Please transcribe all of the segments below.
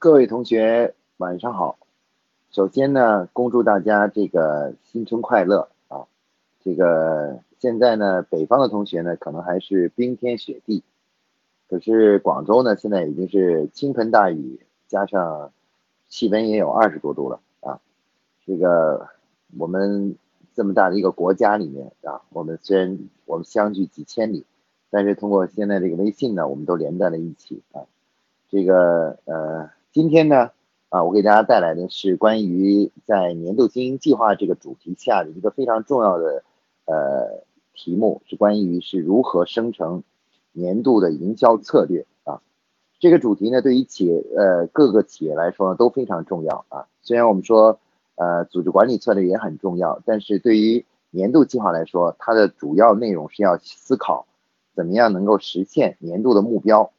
各位同学，晚上好。首先呢，恭祝大家这个新春快乐啊！这个现在呢，北方的同学呢，可能还是冰天雪地，可是广州呢，现在已经是倾盆大雨，加上气温也有二十多度了啊！这个我们这么大的一个国家里面啊，我们虽然我们相距几千里，但是通过现在这个微信呢，我们都连在了一起啊！这个呃。今天呢，啊，我给大家带来的是关于在年度经营计划这个主题下的一个非常重要的呃题目，是关于是如何生成年度的营销策略啊。这个主题呢，对于企业呃各个企业来说呢都非常重要啊。虽然我们说呃组织管理策略也很重要，但是对于年度计划来说，它的主要内容是要思考怎么样能够实现年度的目标。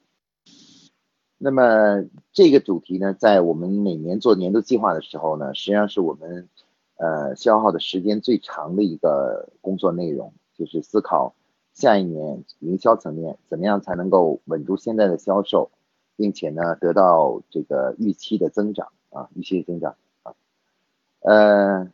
那么这个主题呢，在我们每年做年度计划的时候呢，实际上是我们呃消耗的时间最长的一个工作内容，就是思考下一年营销层面怎么样才能够稳住现在的销售，并且呢得到这个预期的增长啊，预期的增长啊，呃，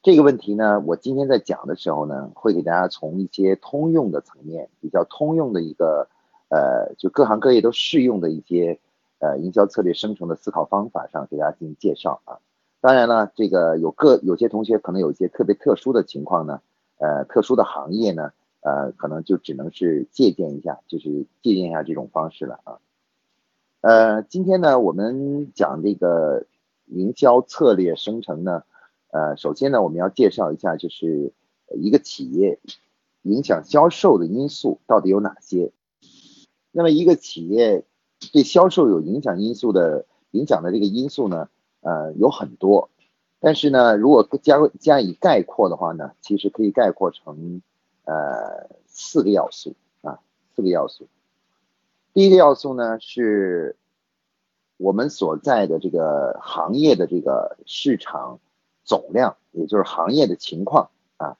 这个问题呢，我今天在讲的时候呢，会给大家从一些通用的层面，比较通用的一个。呃，就各行各业都适用的一些呃营销策略生成的思考方法上，给大家进行介绍啊。当然了，这个有个有些同学可能有一些特别特殊的情况呢，呃，特殊的行业呢，呃，可能就只能是借鉴一下，就是借鉴一下这种方式了啊。呃，今天呢，我们讲这个营销策略生成呢，呃，首先呢，我们要介绍一下，就是一个企业影响销售的因素到底有哪些。那么一个企业对销售有影响因素的影响的这个因素呢，呃，有很多，但是呢，如果加加以概括的话呢，其实可以概括成呃四个要素啊，四个要素。第一个要素呢是我们所在的这个行业的这个市场总量，也就是行业的情况啊。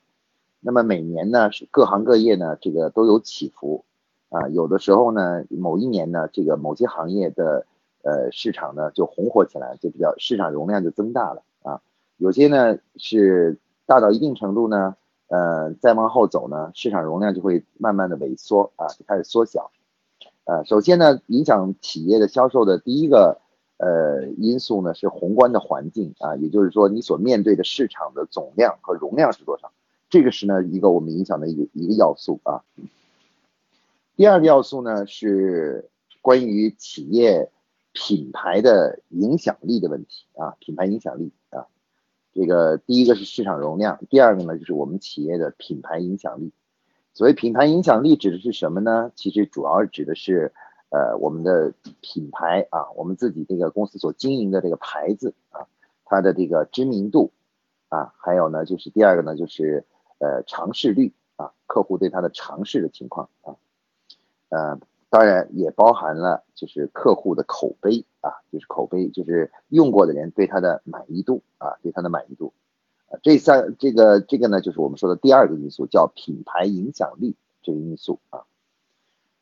那么每年呢是各行各业呢这个都有起伏。啊，有的时候呢，某一年呢，这个某些行业的呃市场呢就红火起来，就比较市场容量就增大了啊。有些呢是大到一定程度呢，呃，再往后走呢，市场容量就会慢慢的萎缩啊，就开始缩小。呃，首先呢，影响企业的销售的第一个呃因素呢是宏观的环境啊，也就是说你所面对的市场的总量和容量是多少，这个是呢一个我们影响的一个一个要素啊。第二个要素呢是关于企业品牌的影响力的问题啊，品牌影响力啊，这个第一个是市场容量，第二个呢就是我们企业的品牌影响力。所谓品牌影响力指的是什么呢？其实主要指的是呃我们的品牌啊，我们自己这个公司所经营的这个牌子啊，它的这个知名度啊，还有呢就是第二个呢就是呃尝试率啊，客户对它的尝试的情况啊。呃，当然也包含了就是客户的口碑啊，就是口碑，就是用过的人对它的满意度啊，对它的满意度。啊，这三这个这个呢，就是我们说的第二个因素，叫品牌影响力这个因素啊。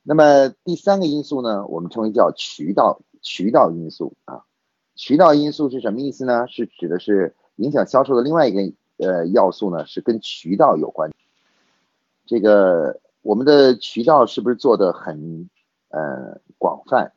那么第三个因素呢，我们称为叫渠道渠道因素啊。渠道因素是什么意思呢？是指的是影响销售的另外一个呃要素呢，是跟渠道有关。这个。我们的渠道是不是做的很呃广泛？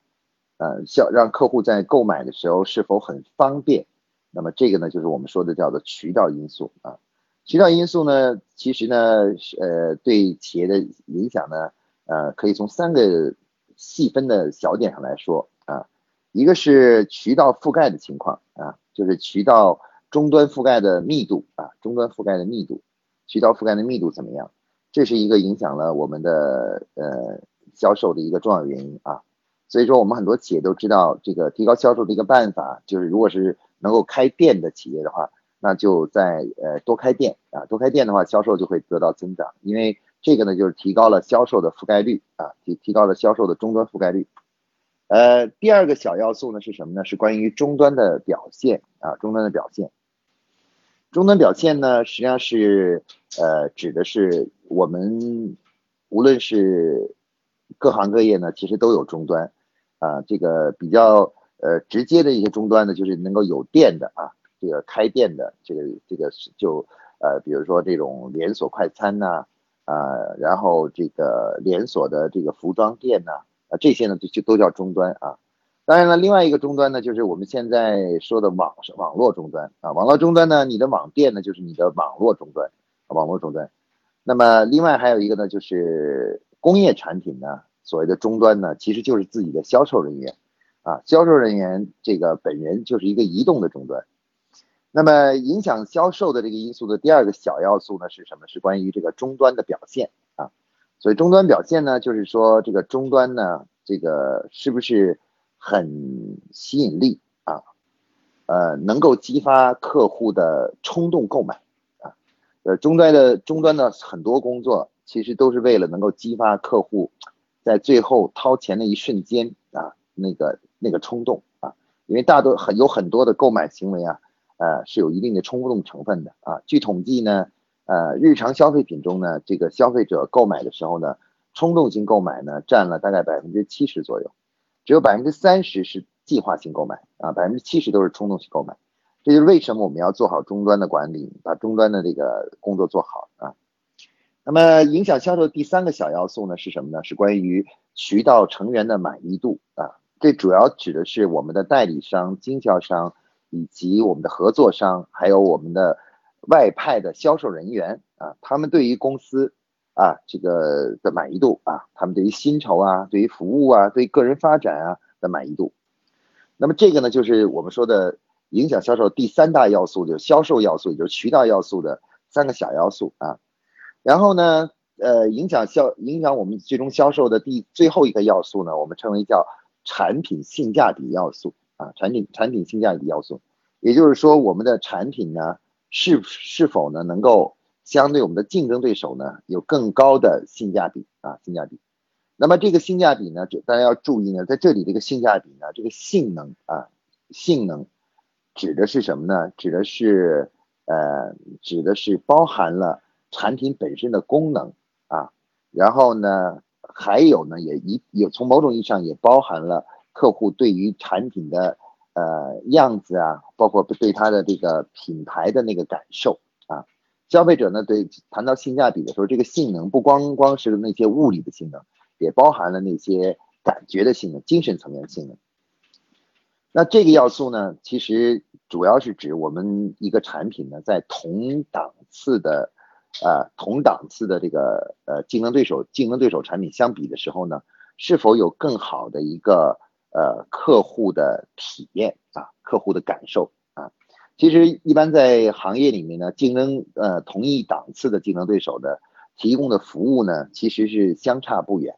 呃，销让客户在购买的时候是否很方便？那么这个呢，就是我们说的叫做渠道因素啊。渠道因素呢，其实呢，呃，对企业的影响呢，呃，可以从三个细分的小点上来说啊。一个是渠道覆盖的情况啊，就是渠道终端覆盖的密度啊，终端覆盖的密度，渠道覆盖的密度怎么样？这是一个影响了我们的呃销售的一个重要原因啊，所以说我们很多企业都知道这个提高销售的一个办法，就是如果是能够开店的企业的话，那就在呃多开店啊，多开店的话销售就会得到增长，因为这个呢就是提高了销售的覆盖率啊，提提高了销售的终端覆盖率。呃，第二个小要素呢是什么呢？是关于终端的表现啊，终端的表现。终端表现呢，实际上是呃指的是我们无论是各行各业呢，其实都有终端啊。这个比较呃直接的一些终端呢，就是能够有店的啊，这个开店的这个这个就呃比如说这种连锁快餐呐啊，然后这个连锁的这个服装店呐啊这些呢就就都叫终端啊。当然了，另外一个终端呢，就是我们现在说的网网络终端啊，网络终端呢，你的网店呢就是你的网络终端，网络终端。那么另外还有一个呢，就是工业产品呢，所谓的终端呢，其实就是自己的销售人员啊，销售人员这个本人就是一个移动的终端。那么影响销售的这个因素的第二个小要素呢是什么？是关于这个终端的表现啊。所以终端表现呢，就是说这个终端呢，这个是不是？很吸引力啊，呃，能够激发客户的冲动购买啊，呃，终端的终端的很多工作其实都是为了能够激发客户在最后掏钱的一瞬间啊，那个那个冲动啊，因为大多很有很多的购买行为啊，呃，是有一定的冲动成分的啊。据统计呢，呃，日常消费品中呢，这个消费者购买的时候呢，冲动性购买呢占了大概百分之七十左右。只有百分之三十是计划性购买啊，百分之七十都是冲动性购买，这就是为什么我们要做好终端的管理，把终端的这个工作做好啊。那么影响销售第三个小要素呢是什么呢？是关于渠道成员的满意度啊。这主要指的是我们的代理商、经销商以及我们的合作商，还有我们的外派的销售人员啊，他们对于公司。啊，这个的满意度啊，他们对于薪酬啊，对于服务啊，对个人发展啊的满意度。那么这个呢，就是我们说的影响销售第三大要素，就是销售要素，也就是渠道要素的三个小要素啊。然后呢，呃，影响销影响我们最终销售的第最后一个要素呢，我们称为叫产品性价比要素啊，产品产品性价比要素，也就是说我们的产品呢是是否呢能够。相对我们的竞争对手呢，有更高的性价比啊，性价比。那么这个性价比呢，就大家要注意呢，在这里这个性价比呢，这个性能啊，性能指的是什么呢？指的是呃，指的是包含了产品本身的功能啊，然后呢，还有呢，也一有从某种意义上也包含了客户对于产品的呃样子啊，包括对它的这个品牌的那个感受。消费者呢，对谈到性价比的时候，这个性能不光光是那些物理的性能，也包含了那些感觉的性能、精神层面的性能。那这个要素呢，其实主要是指我们一个产品呢，在同档次的，呃，同档次的这个呃竞争对手、竞争对手产品相比的时候呢，是否有更好的一个呃客户的体验啊，客户的感受。其实，一般在行业里面呢，竞争呃同一档次的竞争对手的提供的服务呢，其实是相差不远。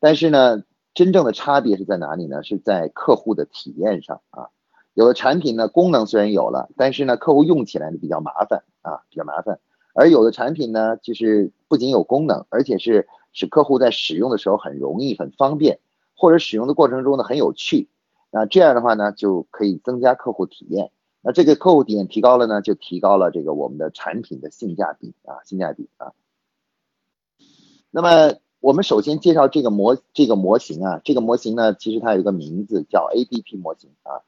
但是呢，真正的差别是在哪里呢？是在客户的体验上啊。有的产品呢，功能虽然有了，但是呢，客户用起来呢比较麻烦啊，比较麻烦。而有的产品呢，就是不仅有功能，而且是使客户在使用的时候很容易、很方便，或者使用的过程中呢很有趣。那这样的话呢，就可以增加客户体验。那这个客户点提高了呢，就提高了这个我们的产品的性价比啊，性价比啊。那么我们首先介绍这个模这个模型啊，这个模型呢，其实它有一个名字叫 ADP 模型啊。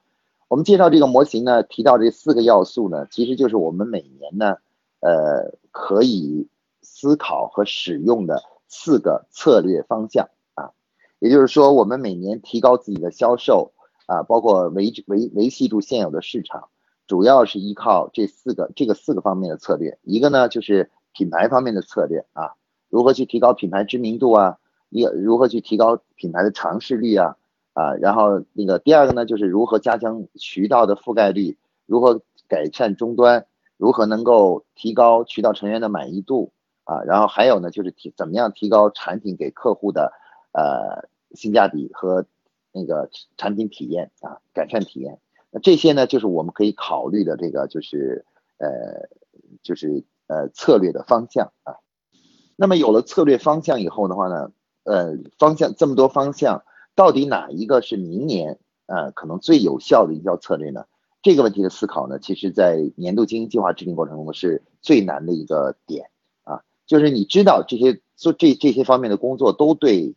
我们介绍这个模型呢，提到这四个要素呢，其实就是我们每年呢，呃，可以思考和使用的四个策略方向啊。也就是说，我们每年提高自己的销售啊，包括维维维系住现有的市场。主要是依靠这四个这个四个方面的策略，一个呢就是品牌方面的策略啊，如何去提高品牌知名度啊，一如何去提高品牌的尝试率啊啊，然后那个第二个呢就是如何加强渠道的覆盖率，如何改善终端，如何能够提高渠道成员的满意度啊，然后还有呢就是提怎么样提高产品给客户的呃性价比和那个产品体验啊，改善体验。那这些呢，就是我们可以考虑的这个，就是呃，就是呃策略的方向啊。那么有了策略方向以后的话呢，呃，方向这么多方向，到底哪一个是明年呃可能最有效的一条策略呢？这个问题的思考呢，其实在年度经营计划制定过程中是最难的一个点啊。就是你知道这些做这这些方面的工作都对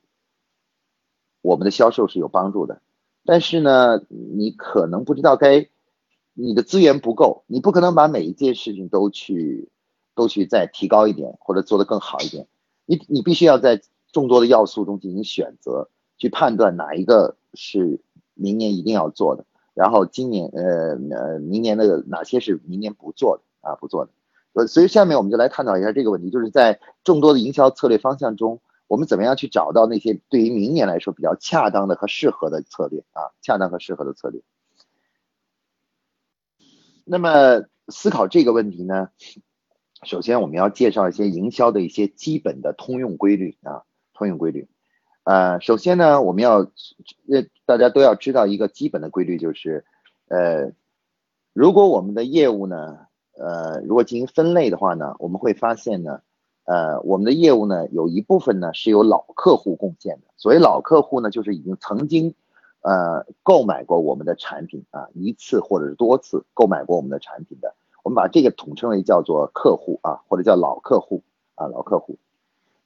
我们的销售是有帮助的。但是呢，你可能不知道该，你的资源不够，你不可能把每一件事情都去，都去再提高一点或者做得更好一点。你你必须要在众多的要素中进行选择，去判断哪一个是明年一定要做的，然后今年呃呃明年的哪些是明年不做的啊不做的。所以下面我们就来探讨一下这个问题，就是在众多的营销策略方向中。我们怎么样去找到那些对于明年来说比较恰当的和适合的策略啊？恰当和适合的策略。那么思考这个问题呢，首先我们要介绍一些营销的一些基本的通用规律啊，通用规律。呃，首先呢，我们要呃大家都要知道一个基本的规律，就是呃，如果我们的业务呢，呃，如果进行分类的话呢，我们会发现呢。呃，我们的业务呢，有一部分呢是由老客户贡献的。所谓老客户呢，就是已经曾经，呃，购买过我们的产品啊，一次或者是多次购买过我们的产品的。我们把这个统称为叫做客户啊，或者叫老客户啊，老客户。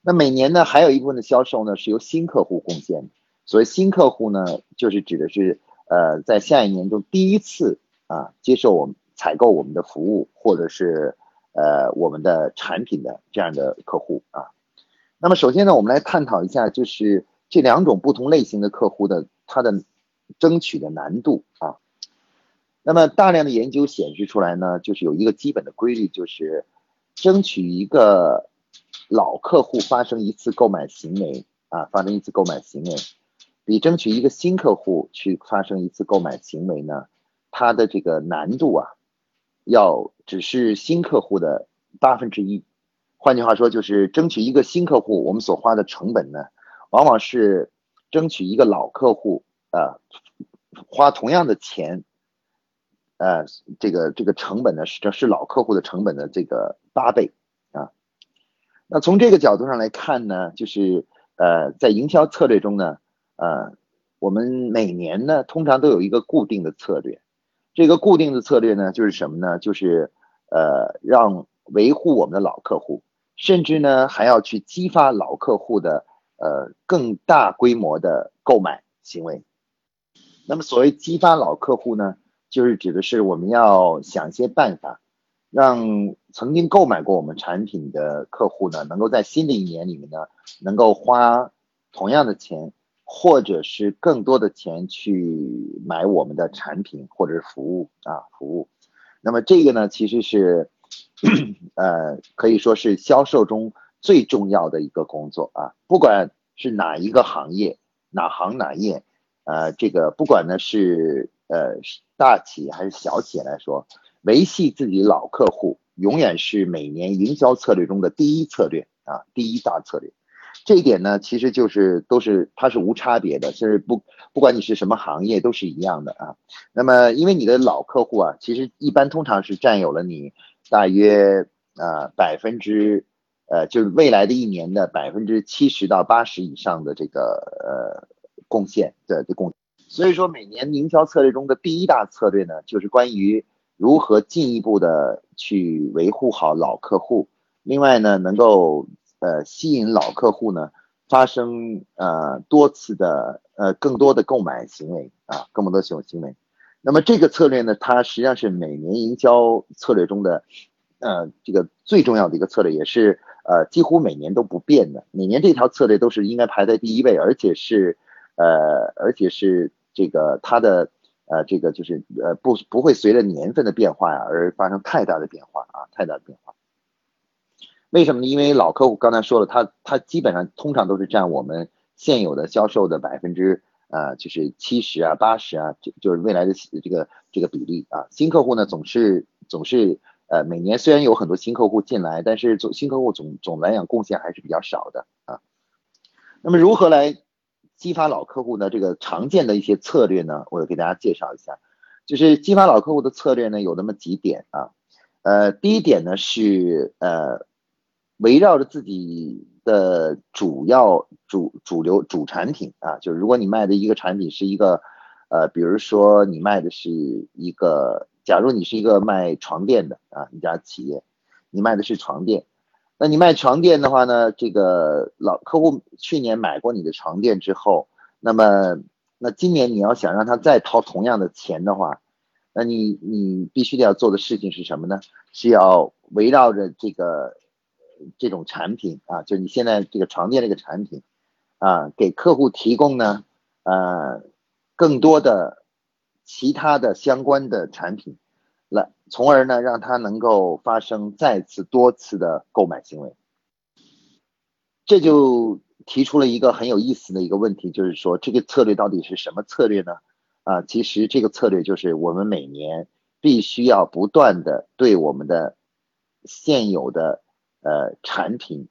那每年呢，还有一部分的销售呢是由新客户贡献的。所谓新客户呢，就是指的是呃，在下一年中第一次啊接受我们采购我们的服务，或者是。呃，我们的产品的这样的客户啊，那么首先呢，我们来探讨一下，就是这两种不同类型的客户的它的争取的难度啊。那么大量的研究显示出来呢，就是有一个基本的规律，就是争取一个老客户发生一次购买行为啊，发生一次购买行为，比争取一个新客户去发生一次购买行为呢，它的这个难度啊。要只是新客户的八分之一，换句话说，就是争取一个新客户，我们所花的成本呢，往往是争取一个老客户啊，花同样的钱，呃，这个这个成本呢是这是老客户的成本的这个八倍啊。那从这个角度上来看呢，就是呃，在营销策略中呢，呃，我们每年呢通常都有一个固定的策略。这个固定的策略呢，就是什么呢？就是呃，让维护我们的老客户，甚至呢还要去激发老客户的呃更大规模的购买行为。那么所谓激发老客户呢，就是指的是我们要想一些办法，让曾经购买过我们产品的客户呢，能够在新的一年里面呢，能够花同样的钱。或者是更多的钱去买我们的产品或者是服务啊服务，那么这个呢其实是，呃可以说是销售中最重要的一个工作啊，不管是哪一个行业哪行哪业，呃这个不管呢是呃大企业还是小企业来说，维系自己老客户永远是每年营销策略中的第一策略啊第一大策略。这一点呢，其实就是都是它是无差别的，就是不不管你是什么行业都是一样的啊。那么因为你的老客户啊，其实一般通常是占有了你大约呃百分之呃就是未来的一年的百分之七十到八十以上的这个呃贡献的的贡。所以说每年营销策略中的第一大策略呢，就是关于如何进一步的去维护好老客户，另外呢能够。呃，吸引老客户呢，发生呃多次的呃更多的购买行为啊，更多的行行为。那么这个策略呢，它实际上是每年营销策略中的呃这个最重要的一个策略，也是呃几乎每年都不变的。每年这条策略都是应该排在第一位，而且是呃而且是这个它的呃这个就是呃不不会随着年份的变化呀而发生太大的变化啊，太大的变化。为什么呢？因为老客户刚才说了，他他基本上通常都是占我们现有的销售的百分之呃，就是七十啊、八十啊，就就是未来的这个这个比例啊。新客户呢，总是总是呃，每年虽然有很多新客户进来，但是总新客户总总来讲贡献还是比较少的啊。那么如何来激发老客户呢？这个常见的一些策略呢，我给大家介绍一下，就是激发老客户的策略呢，有那么几点啊。呃，第一点呢是呃。围绕着自己的主要主主流主产品啊，就是如果你卖的一个产品是一个，呃，比如说你卖的是一个，假如你是一个卖床垫的啊，一家企业，你卖的是床垫，那你卖床垫的话呢，这个老客户去年买过你的床垫之后，那么那今年你要想让他再掏同样的钱的话，那你你必须得要做的事情是什么呢？是要围绕着这个这种产品啊，就是你现在这个床垫这个产品啊，给客户提供呢呃更多的其他的相关的产品，来从而呢让他能够发生再次多次的购买行为，这就。提出了一个很有意思的一个问题，就是说这个策略到底是什么策略呢？啊，其实这个策略就是我们每年必须要不断的对我们的现有的呃产品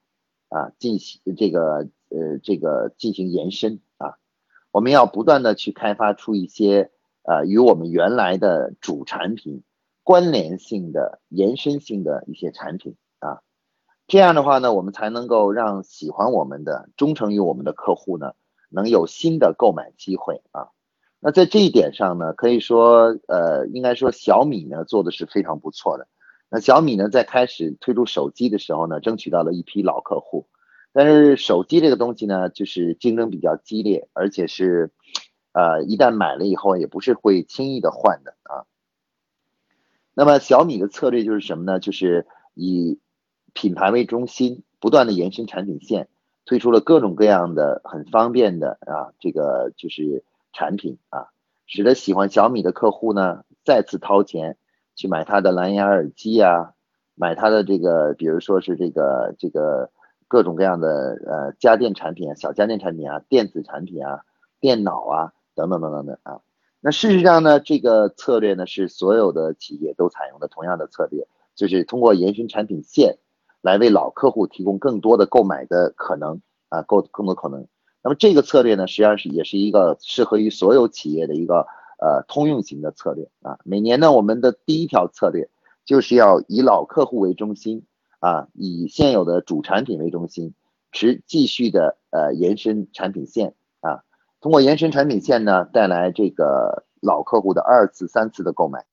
啊进行这个呃这个进行延伸啊，我们要不断的去开发出一些呃与我们原来的主产品关联性的延伸性的一些产品啊。这样的话呢，我们才能够让喜欢我们的、忠诚于我们的客户呢，能有新的购买机会啊。那在这一点上呢，可以说，呃，应该说小米呢做的是非常不错的。那小米呢在开始推出手机的时候呢，争取到了一批老客户。但是手机这个东西呢，就是竞争比较激烈，而且是，呃，一旦买了以后也不是会轻易的换的啊。那么小米的策略就是什么呢？就是以品牌为中心，不断的延伸产品线，推出了各种各样的很方便的啊，这个就是产品啊，使得喜欢小米的客户呢再次掏钱去买它的蓝牙耳机啊，买它的这个，比如说是这个这个各种各样的呃家电产品啊，小家电产品啊，电子产品啊，电脑啊等等等等的啊。那事实上呢，这个策略呢是所有的企业都采用的同样的策略，就是通过延伸产品线。来为老客户提供更多的购买的可能啊，购更多可能。那么这个策略呢，实际上是也是一个适合于所有企业的一个呃通用型的策略啊。每年呢，我们的第一条策略就是要以老客户为中心啊，以现有的主产品为中心，持继续的呃延伸产品线啊，通过延伸产品线呢，带来这个老客户的二次、三次的购买。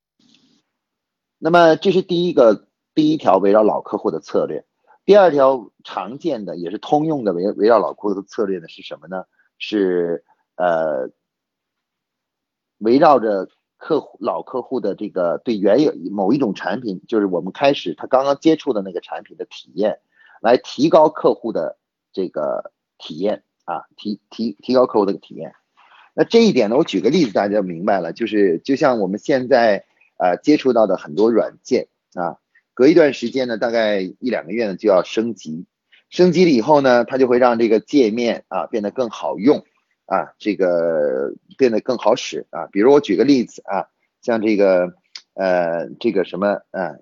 那么这是第一个。第一条围绕老客户的策略，第二条常见的也是通用的围围绕老客户的策略呢是什么呢？是呃围绕着客户老客户的这个对原有某一种产品，就是我们开始他刚刚接触的那个产品的体验，来提高客户的这个体验啊，提提提高客户的体验。那这一点呢，我举个例子大家就明白了，就是就像我们现在呃接触到的很多软件啊。隔一段时间呢，大概一两个月呢就要升级，升级了以后呢，它就会让这个界面啊变得更好用啊，这个变得更好使啊。比如我举个例子啊，像这个呃这个什么啊，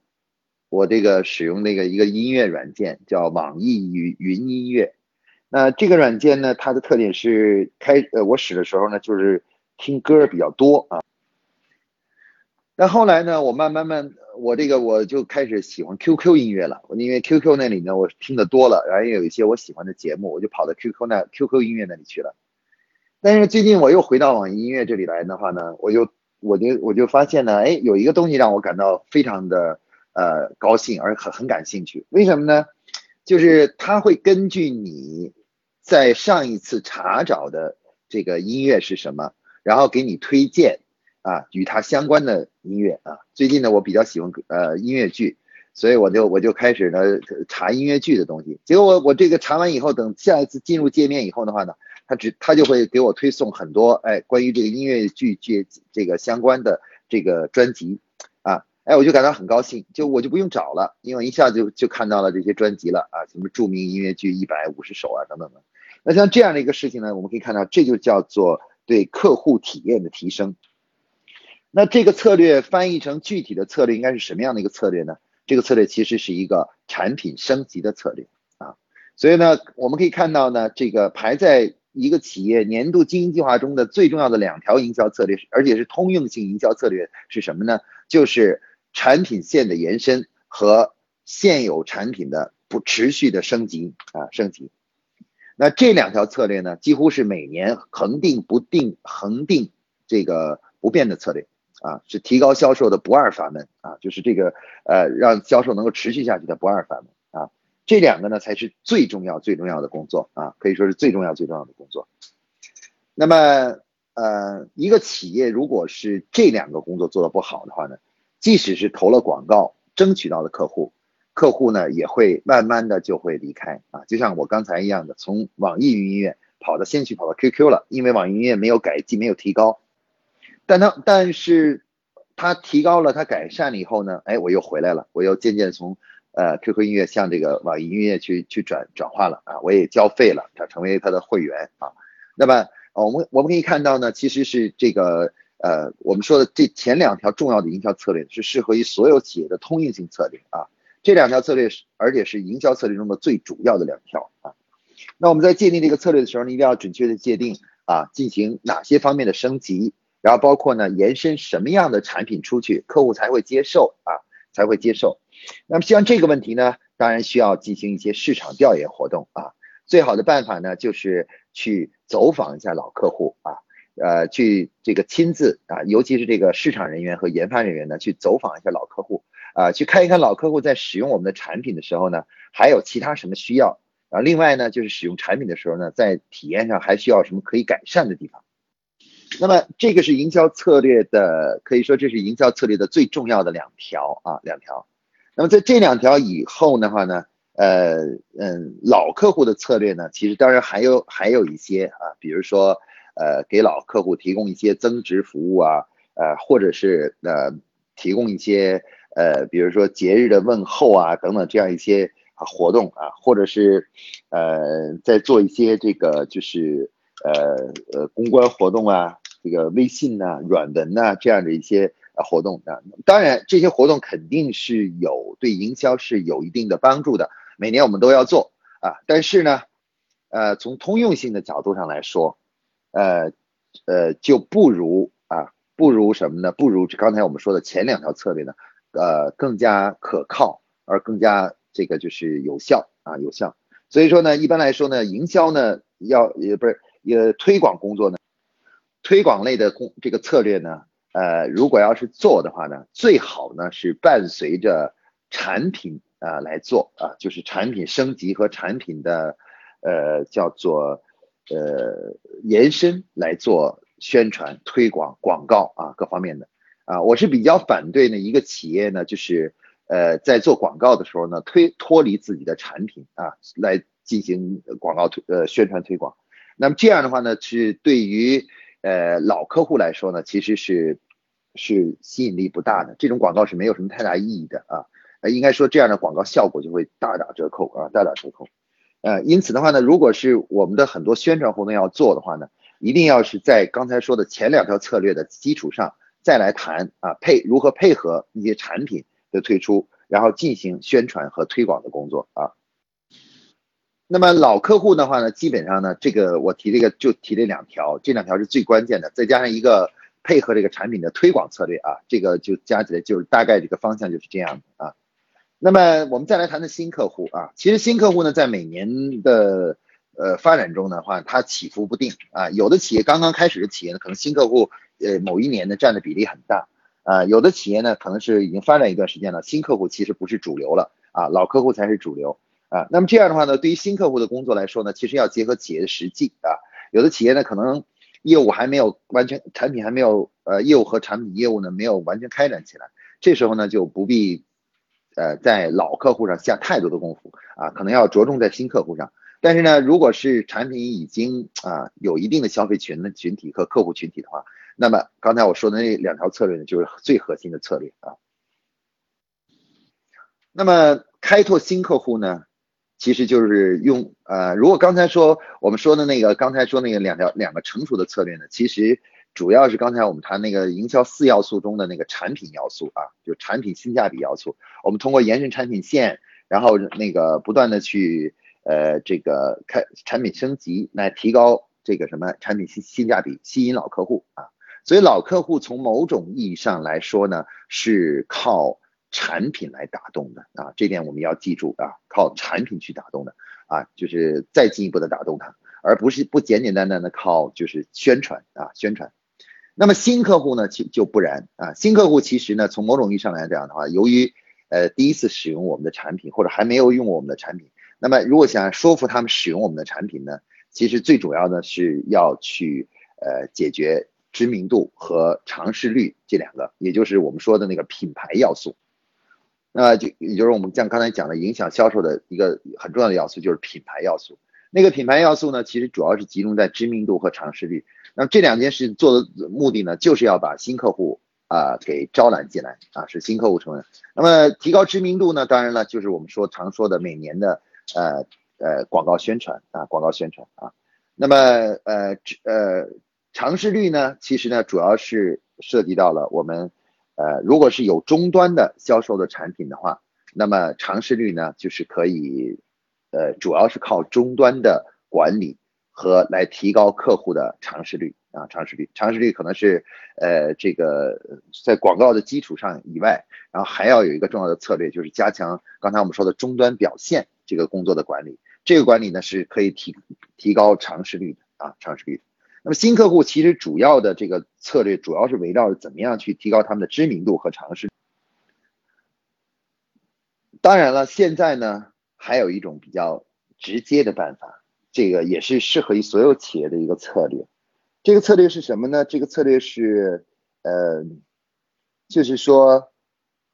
我这个使用那个一个音乐软件叫网易云云音乐，那这个软件呢，它的特点是开呃我使的时候呢，就是听歌比较多啊。那后来呢，我慢慢慢。我这个我就开始喜欢 QQ 音乐了，因为 QQ 那里呢我听的多了，然后也有一些我喜欢的节目，我就跑到 QQ 那 QQ 音乐那里去了。但是最近我又回到网易音乐这里来的话呢，我就我就我就发现呢，哎，有一个东西让我感到非常的呃高兴，而很很感兴趣。为什么呢？就是它会根据你在上一次查找的这个音乐是什么，然后给你推荐。啊，与它相关的音乐啊，最近呢，我比较喜欢呃音乐剧，所以我就我就开始呢查音乐剧的东西。结果我我这个查完以后，等下一次进入界面以后的话呢，他只他就会给我推送很多哎关于这个音乐剧剧这个相关的这个专辑啊，哎我就感到很高兴，就我就不用找了，因为一下就就看到了这些专辑了啊，什么著名音乐剧一百五十首啊等等的。那像这样的一个事情呢，我们可以看到，这就叫做对客户体验的提升。那这个策略翻译成具体的策略应该是什么样的一个策略呢？这个策略其实是一个产品升级的策略啊，所以呢，我们可以看到呢，这个排在一个企业年度经营计划中的最重要的两条营销策略，而且是通用性营销策略是什么呢？就是产品线的延伸和现有产品的不持续的升级啊升级。那这两条策略呢，几乎是每年恒定不定恒定这个不变的策略。啊，是提高销售的不二法门啊，就是这个呃，让销售能够持续下去的不二法门。这两个呢，才是最重要最重要的工作啊，可以说是最重要最重要的工作。那么呃，一个企业如果是这两个工作做得不好的话呢，即使是投了广告，争取到了客户，客户呢也会慢慢的就会离开啊，就像我刚才一样的，从网易云音乐跑到先去跑到 QQ 了，因为网易云音乐没有改进，没有提高，但它但是它提高了，它改善了以后呢，哎，我又回来了，我又渐渐从呃 QQ 音乐向这个网易音乐去去转转化了啊，我也交费了，它成为他的会员啊，那么。我们我们可以看到呢，其实是这个呃，我们说的这前两条重要的营销策略是适合于所有企业的通用性策略啊。这两条策略是，而且是营销策略中的最主要的两条啊。那我们在界定这个策略的时候呢，一定要准确的界定啊，进行哪些方面的升级，然后包括呢，延伸什么样的产品出去，客户才会接受啊，才会接受。那么像这个问题呢，当然需要进行一些市场调研活动啊。最好的办法呢，就是去走访一下老客户啊，呃，去这个亲自啊，尤其是这个市场人员和研发人员呢，去走访一下老客户啊，去看一看老客户在使用我们的产品的时候呢，还有其他什么需要啊。另外呢，就是使用产品的时候呢，在体验上还需要什么可以改善的地方。那么这个是营销策略的，可以说这是营销策略的最重要的两条啊，两条。那么在这两条以后的话呢？呃嗯，老客户的策略呢，其实当然还有还有一些啊，比如说呃，给老客户提供一些增值服务啊，呃，或者是呃，提供一些呃，比如说节日的问候啊等等这样一些活动啊，或者是呃，在做一些这个就是呃呃公关活动啊，这个微信呐、软文呐这样的一些活动啊，当然这些活动肯定是有对营销是有一定的帮助的。每年我们都要做啊，但是呢，呃，从通用性的角度上来说，呃，呃，就不如啊，不如什么呢？不如刚才我们说的前两条策略呢，呃，更加可靠，而更加这个就是有效啊，有效。所以说呢，一般来说呢，营销呢要也不是也推广工作呢，推广类的工这个策略呢，呃，如果要是做的话呢，最好呢是伴随着产品。啊，来做啊，就是产品升级和产品的，呃，叫做呃延伸来做宣传推广广告啊，各方面的啊，我是比较反对呢一个企业呢，就是呃在做广告的时候呢推脱离自己的产品啊来进行广告推呃宣传推广，那么这样的话呢，是对于呃老客户来说呢，其实是是吸引力不大的，这种广告是没有什么太大意义的啊。呃，应该说这样的广告效果就会大打折扣啊，大打折扣。呃，因此的话呢，如果是我们的很多宣传活动要做的话呢，一定要是在刚才说的前两条策略的基础上再来谈啊，配如何配合一些产品的推出，然后进行宣传和推广的工作啊。那么老客户的话呢，基本上呢，这个我提这个就提这两条，这两条是最关键的，再加上一个配合这个产品的推广策略啊，这个就加起来就是大概这个方向就是这样的啊。那么我们再来谈谈新客户啊，其实新客户呢，在每年的呃发展中的话，它起伏不定啊。有的企业刚刚开始的企业呢，可能新客户呃某一年呢占的比例很大啊。有的企业呢，可能是已经发展一段时间了，新客户其实不是主流了啊，老客户才是主流啊。那么这样的话呢，对于新客户的工作来说呢，其实要结合企业的实际啊。有的企业呢，可能业务还没有完全，产品还没有呃业务和产品业务呢没有完全开展起来，这时候呢就不必。呃，在老客户上下太多的功夫啊，可能要着重在新客户上。但是呢，如果是产品已经啊有一定的消费群的群体和客户群体的话，那么刚才我说的那两条策略呢，就是最核心的策略啊。那么开拓新客户呢，其实就是用呃，如果刚才说我们说的那个刚才说那个两条两个成熟的策略呢，其实。主要是刚才我们谈那个营销四要素中的那个产品要素啊，就产品性价比要素。我们通过延伸产品线，然后那个不断的去呃这个开产品升级，来提高这个什么产品性性价比，吸引老客户啊。所以老客户从某种意义上来说呢，是靠产品来打动的啊，这点我们要记住啊，靠产品去打动的啊，就是再进一步的打动他，而不是不简简单单的靠就是宣传啊宣传。那么新客户呢，其就不然啊。新客户其实呢，从某种意义上来讲的话，由于呃第一次使用我们的产品，或者还没有用我们的产品，那么如果想说服他们使用我们的产品呢，其实最主要的是要去呃解决知名度和尝试率这两个，也就是我们说的那个品牌要素。那就也就是我们像刚才讲的，影响销售的一个很重要的要素就是品牌要素。那个品牌要素呢，其实主要是集中在知名度和尝试率。那这两件事做的目的呢，就是要把新客户啊给招揽进来啊，使新客户成为。那么提高知名度呢，当然了，就是我们说常说的每年的呃呃广告宣传啊，广告宣传啊。那么呃呃尝试率呢，其实呢主要是涉及到了我们呃如果是有终端的销售的产品的话，那么尝试率呢就是可以。呃，主要是靠终端的管理和来提高客户的尝试率啊，尝试率，尝试率可能是呃这个在广告的基础上以外，然后还要有一个重要的策略，就是加强刚才我们说的终端表现这个工作的管理，这个管理呢是可以提提高尝试率的啊，尝试率。那么新客户其实主要的这个策略主要是围绕着怎么样去提高他们的知名度和尝试。当然了，现在呢。还有一种比较直接的办法，这个也是适合于所有企业的一个策略。这个策略是什么呢？这个策略是，呃，就是说，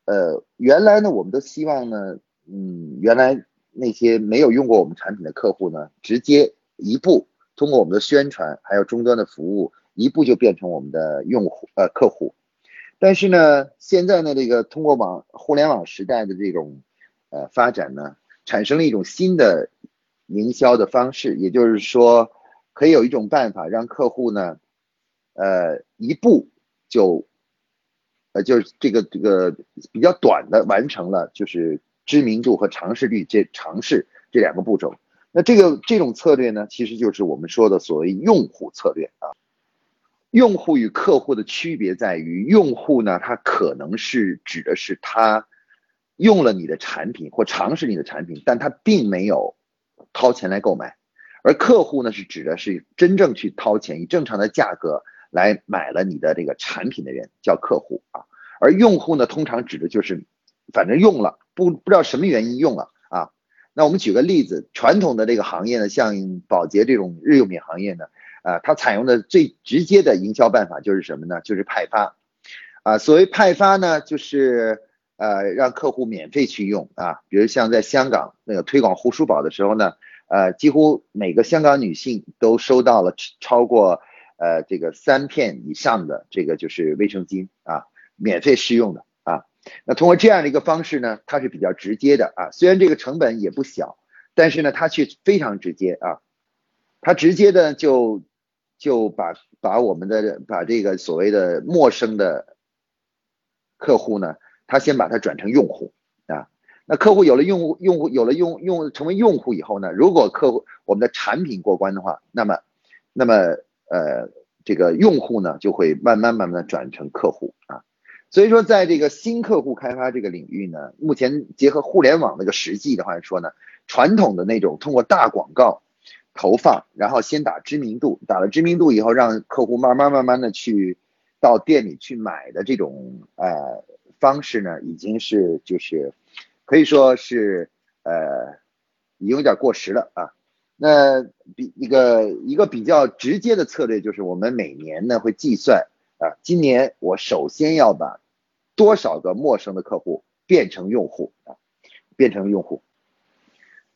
呃，原来呢，我们都希望呢，嗯，原来那些没有用过我们产品的客户呢，直接一步通过我们的宣传，还有终端的服务，一步就变成我们的用户呃客户。但是呢，现在呢，这个通过网互联网时代的这种呃发展呢。产生了一种新的营销的方式，也就是说，可以有一种办法让客户呢，呃，一步就，呃，就是这个这个比较短的完成了，就是知名度和尝试率这尝试这两个步骤。那这个这种策略呢，其实就是我们说的所谓用户策略啊。用户与客户的区别在于，用户呢，他可能是指的是他。用了你的产品或尝试你的产品，但他并没有掏钱来购买，而客户呢是指的是真正去掏钱以正常的价格来买了你的这个产品的人叫客户啊，而用户呢通常指的就是反正用了不不知道什么原因用了，那我们举个例子，传统的这个行业呢，像保洁这种日用品行业呢，啊，它采用的最直接的营销办法就是什么呢？就是派发啊，所谓派发呢，就是。呃，让客户免费去用啊，比如像在香港那个推广护舒宝的时候呢，呃，几乎每个香港女性都收到了超过呃这个三片以上的这个就是卫生巾啊，免费试用的。那通过这样的一个方式呢，它是比较直接的啊，虽然这个成本也不小，但是呢，它却非常直接啊，它直接的就就把把我们的把这个所谓的陌生的客户呢。他先把它转成用户啊，那客户有了用户，用户有了用用成为用户以后呢，如果客户我们的产品过关的话，那么，那么呃这个用户呢就会慢慢慢慢的转成客户啊，所以说在这个新客户开发这个领域呢，目前结合互联网那个实际的话说呢，传统的那种通过大广告投放，然后先打知名度，打了知名度以后，让客户慢慢慢慢的去到店里去买的这种呃。方式呢，已经是就是可以说是呃，有点过时了啊。那比一个一个比较直接的策略就是，我们每年呢会计算啊，今年我首先要把多少个陌生的客户变成用户啊，变成用户。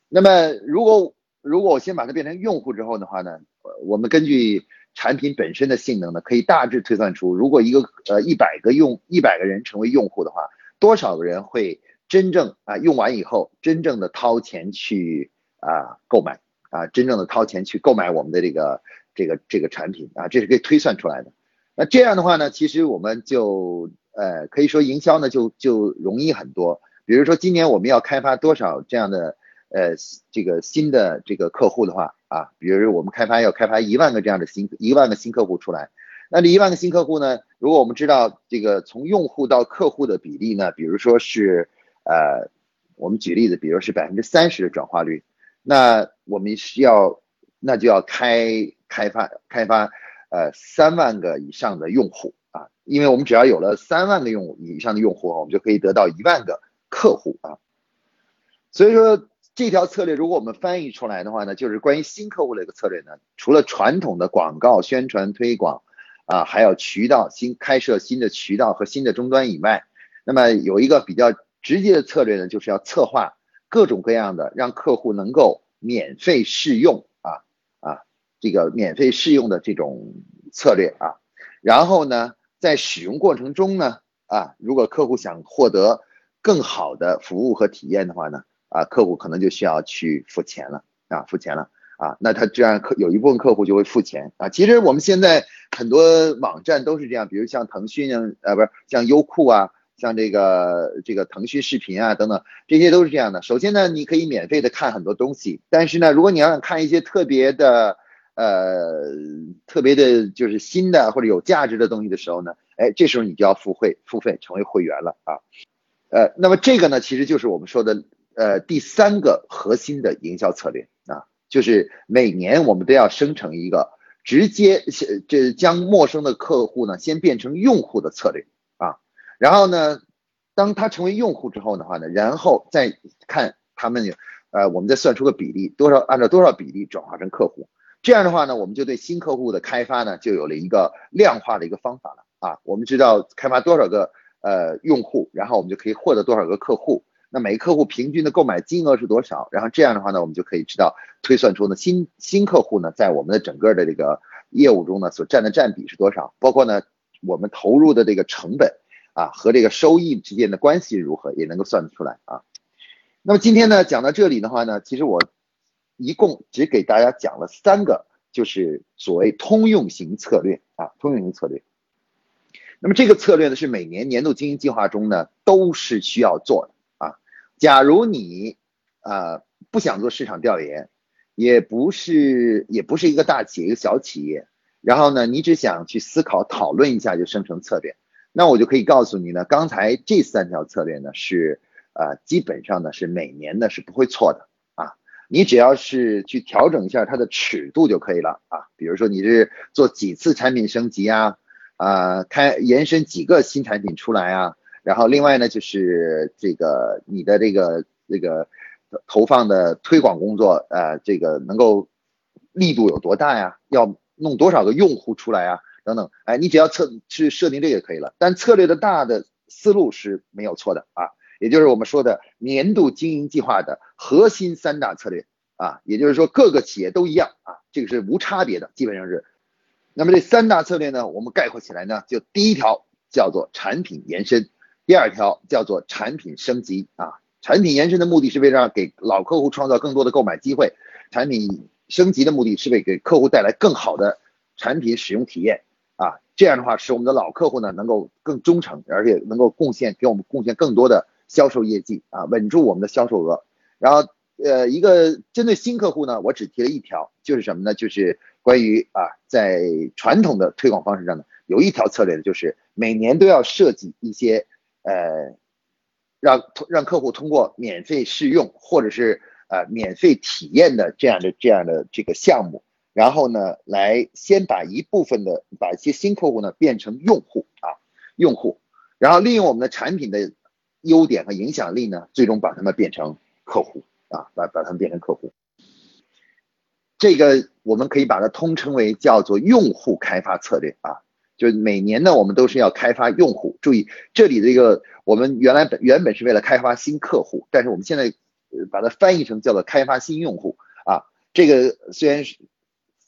那么如果如果我先把它变成用户之后的话呢，我们根据。产品本身的性能呢，可以大致推算出，如果一个呃一百个用一百个人成为用户的话，多少个人会真正啊用完以后真正的掏钱去啊购买啊真正的掏钱去购买我们的这个这个这个产品啊，这是可以推算出来的。那这样的话呢，其实我们就呃可以说营销呢就就容易很多。比如说今年我们要开发多少这样的。呃，这个新的这个客户的话啊，比如我们开发要开发一万个这样的新一万个新客户出来，那这一万个新客户呢，如果我们知道这个从用户到客户的比例呢，比如说是呃，我们举例子，比如是百分之三十的转化率，那我们需要那就要开开发开发呃三万个以上的用户啊，因为我们只要有了三万个用户以上的用户，我们就可以得到一万个客户啊，所以说。这条策略如果我们翻译出来的话呢，就是关于新客户的一个策略呢，除了传统的广告宣传推广啊，还有渠道新开设新的渠道和新的终端以外，那么有一个比较直接的策略呢，就是要策划各种各样的让客户能够免费试用这个免费试用的这种策略啊，然后呢，在使用过程中呢啊，如果客户想获得更好的服务和体验的话呢。啊，客户可能就需要去付钱了啊，付钱了啊，那他这样客有一部分客户就会付钱啊。其实我们现在很多网站都是这样，比如像腾讯啊，呃，不是像优酷啊，像这个这个腾讯视频啊等等，这些都是这样的。首先呢，你可以免费的看很多东西，但是呢，如果你要想看一些特别的呃特别的，就是新的或者有价值的东西的时候呢，哎，这时候你就要付费付费成为会员了啊。呃，那么这个呢，其实就是我们说的。呃，第三个核心的营销策略啊，就是每年我们都要生成一个直接这将陌生的客户呢先变成用户的策略啊，然后呢，当他成为用户之后的话呢，然后再看他们呃，我们再算出个比例，多少按照多少比例转化成客户，这样的话呢，我们就对新客户的开发呢就有了一个量化的一个方法了啊，我们知道开发多少个呃用户，然后我们就可以获得多少个客户。那每个客户平均的购买金额是多少？然后这样的话呢，我们就可以知道推算出呢新新客户呢在我们的整个的这个业务中呢所占的占比是多少？包括呢我们投入的这个成本啊和这个收益之间的关系如何，也能够算得出来啊。那么今天呢讲到这里的话呢，其实我一共只给大家讲了三个，就是所谓通用型策略啊，通用型策略。那么这个策略呢是每年年度经营计划中呢都是需要做的啊。假如你啊不想做市场调研，也不是也不是一个大企业一个小企业，然后呢，你只想去思考讨论一下就生成策略，那我就可以告诉你呢，刚才这三条策略呢是啊基本上呢是每年呢是不会错的，你只要是去调整一下它的尺度就可以了啊，比如说你是做几次产品升级啊啊开延伸几个新产品出来啊。然后另外呢，就是这个你的这个这个投放的推广工作，呃，这个能够力度有多大呀？要弄多少个用户出来啊？等等，哎，你只要测去设定这个就可以了。但策略的大的思路是没有错的啊，也就是我们说的年度经营计划的核心三大策略啊，也就是说各个企业都一样啊，这个是无差别的，基本上是。那么这三大策略呢，我们概括起来呢，就第一条叫做产品延伸。第二条叫做产品升级啊，产品延伸的目的是为了给老客户创造更多的购买机会，产品升级的目的是为给客户带来更好的产品使用体验啊，这样的话使我们的老客户呢能够更忠诚，而且能够贡献给我们贡献更多的销售业绩啊，稳住我们的销售额。然后呃，一个针对新客户呢，我只提了一条，就是什么呢？就是关于啊，在传统的推广方式上呢，有一条策略呢，就是每年都要设计一些。呃，让让客户通过免费试用或者是呃免费体验的这样的这样的这个项目，然后呢，来先把一部分的把一些新客户呢变成用户啊用户，然后利用我们的产品的优点和影响力呢，最终把他们变成客户啊，把把他们变成客户。这个我们可以把它通称为叫做用户开发策略啊。就每年呢，我们都是要开发用户。注意这里的一个，我们原来本原本是为了开发新客户，但是我们现在把它翻译成叫做开发新用户啊。这个虽然是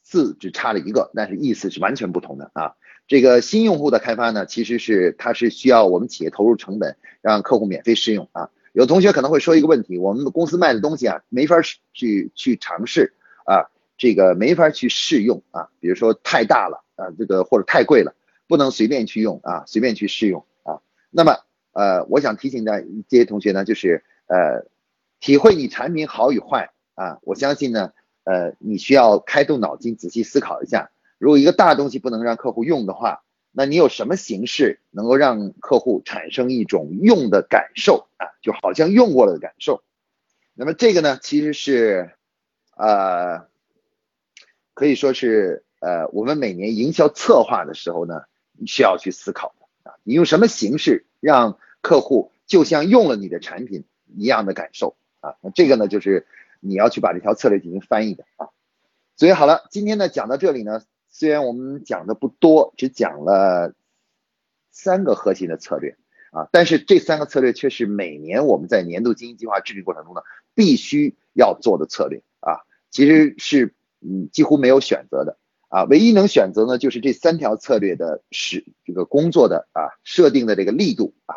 字只差了一个，但是意思是完全不同的啊。这个新用户的开发呢，其实是它是需要我们企业投入成本，让客户免费试用啊。有同学可能会说一个问题，我们公司卖的东西啊，没法去去尝试啊，这个没法去试用啊，比如说太大了。啊，这个或者太贵了，不能随便去用啊，随便去试用啊。那么，呃，我想提醒的这些同学呢，就是呃，体会你产品好与坏啊。我相信呢，呃，你需要开动脑筋，仔细思考一下。如果一个大东西不能让客户用的话，那你有什么形式能够让客户产生一种用的感受啊？就好像用过了的感受。那么这个呢，其实是呃，可以说是。呃，我们每年营销策划的时候呢，需要去思考的啊，你用什么形式让客户就像用了你的产品一样的感受啊？那这个呢，就是你要去把这条策略进行翻译的啊。所以好了，今天呢讲到这里呢，虽然我们讲的不多，只讲了三个核心的策略啊，但是这三个策略却是每年我们在年度经营计划制定过程中呢必须要做的策略啊，其实是嗯几乎没有选择的啊，唯一能选择呢就是这三条策略的使这个工作的啊设定的这个力度啊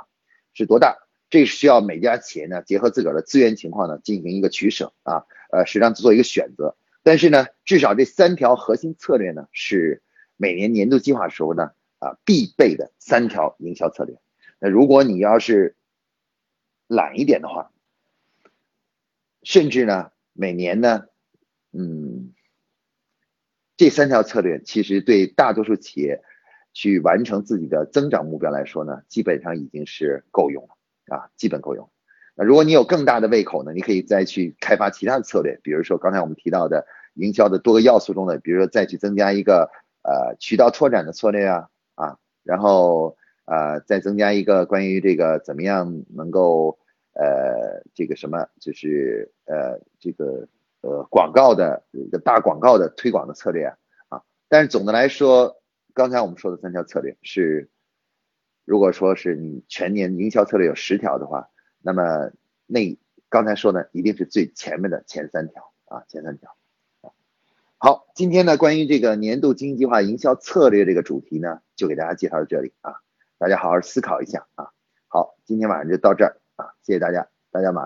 是多大，这是需要每家企业呢结合自个儿的资源情况呢进行一个取舍啊，呃实际上做一个选择。但是呢，至少这三条核心策略呢，是每年年度计划时候呢啊必备的三条营销策略。那如果你要是懒一点的话，甚至呢每年呢，嗯，这三条策略其实对大多数企业去完成自己的增长目标来说呢，基本上已经是够用了啊，基本够用。那如果你有更大的胃口呢，你可以再去开发其他的策略，比如说刚才我们提到的营销的多个要素中的，比如说再去增加一个呃渠道拓展的策略啊啊，然后呃再增加一个关于这个怎么样能够呃这个什么就是呃这个呃广告的一个大广告的推广的策略啊啊，但是总的来说，刚才我们说的三条策略是，如果说是你全年营销策略有十条的话。那么那刚才说的一定是最前面的前三条啊，前三条。好，今天呢关于这个年度经济计划营销策略这个主题呢，就给大家介绍到这里啊，大家好好思考一下啊。好，今天晚上就到这儿啊，谢谢大家，大家晚。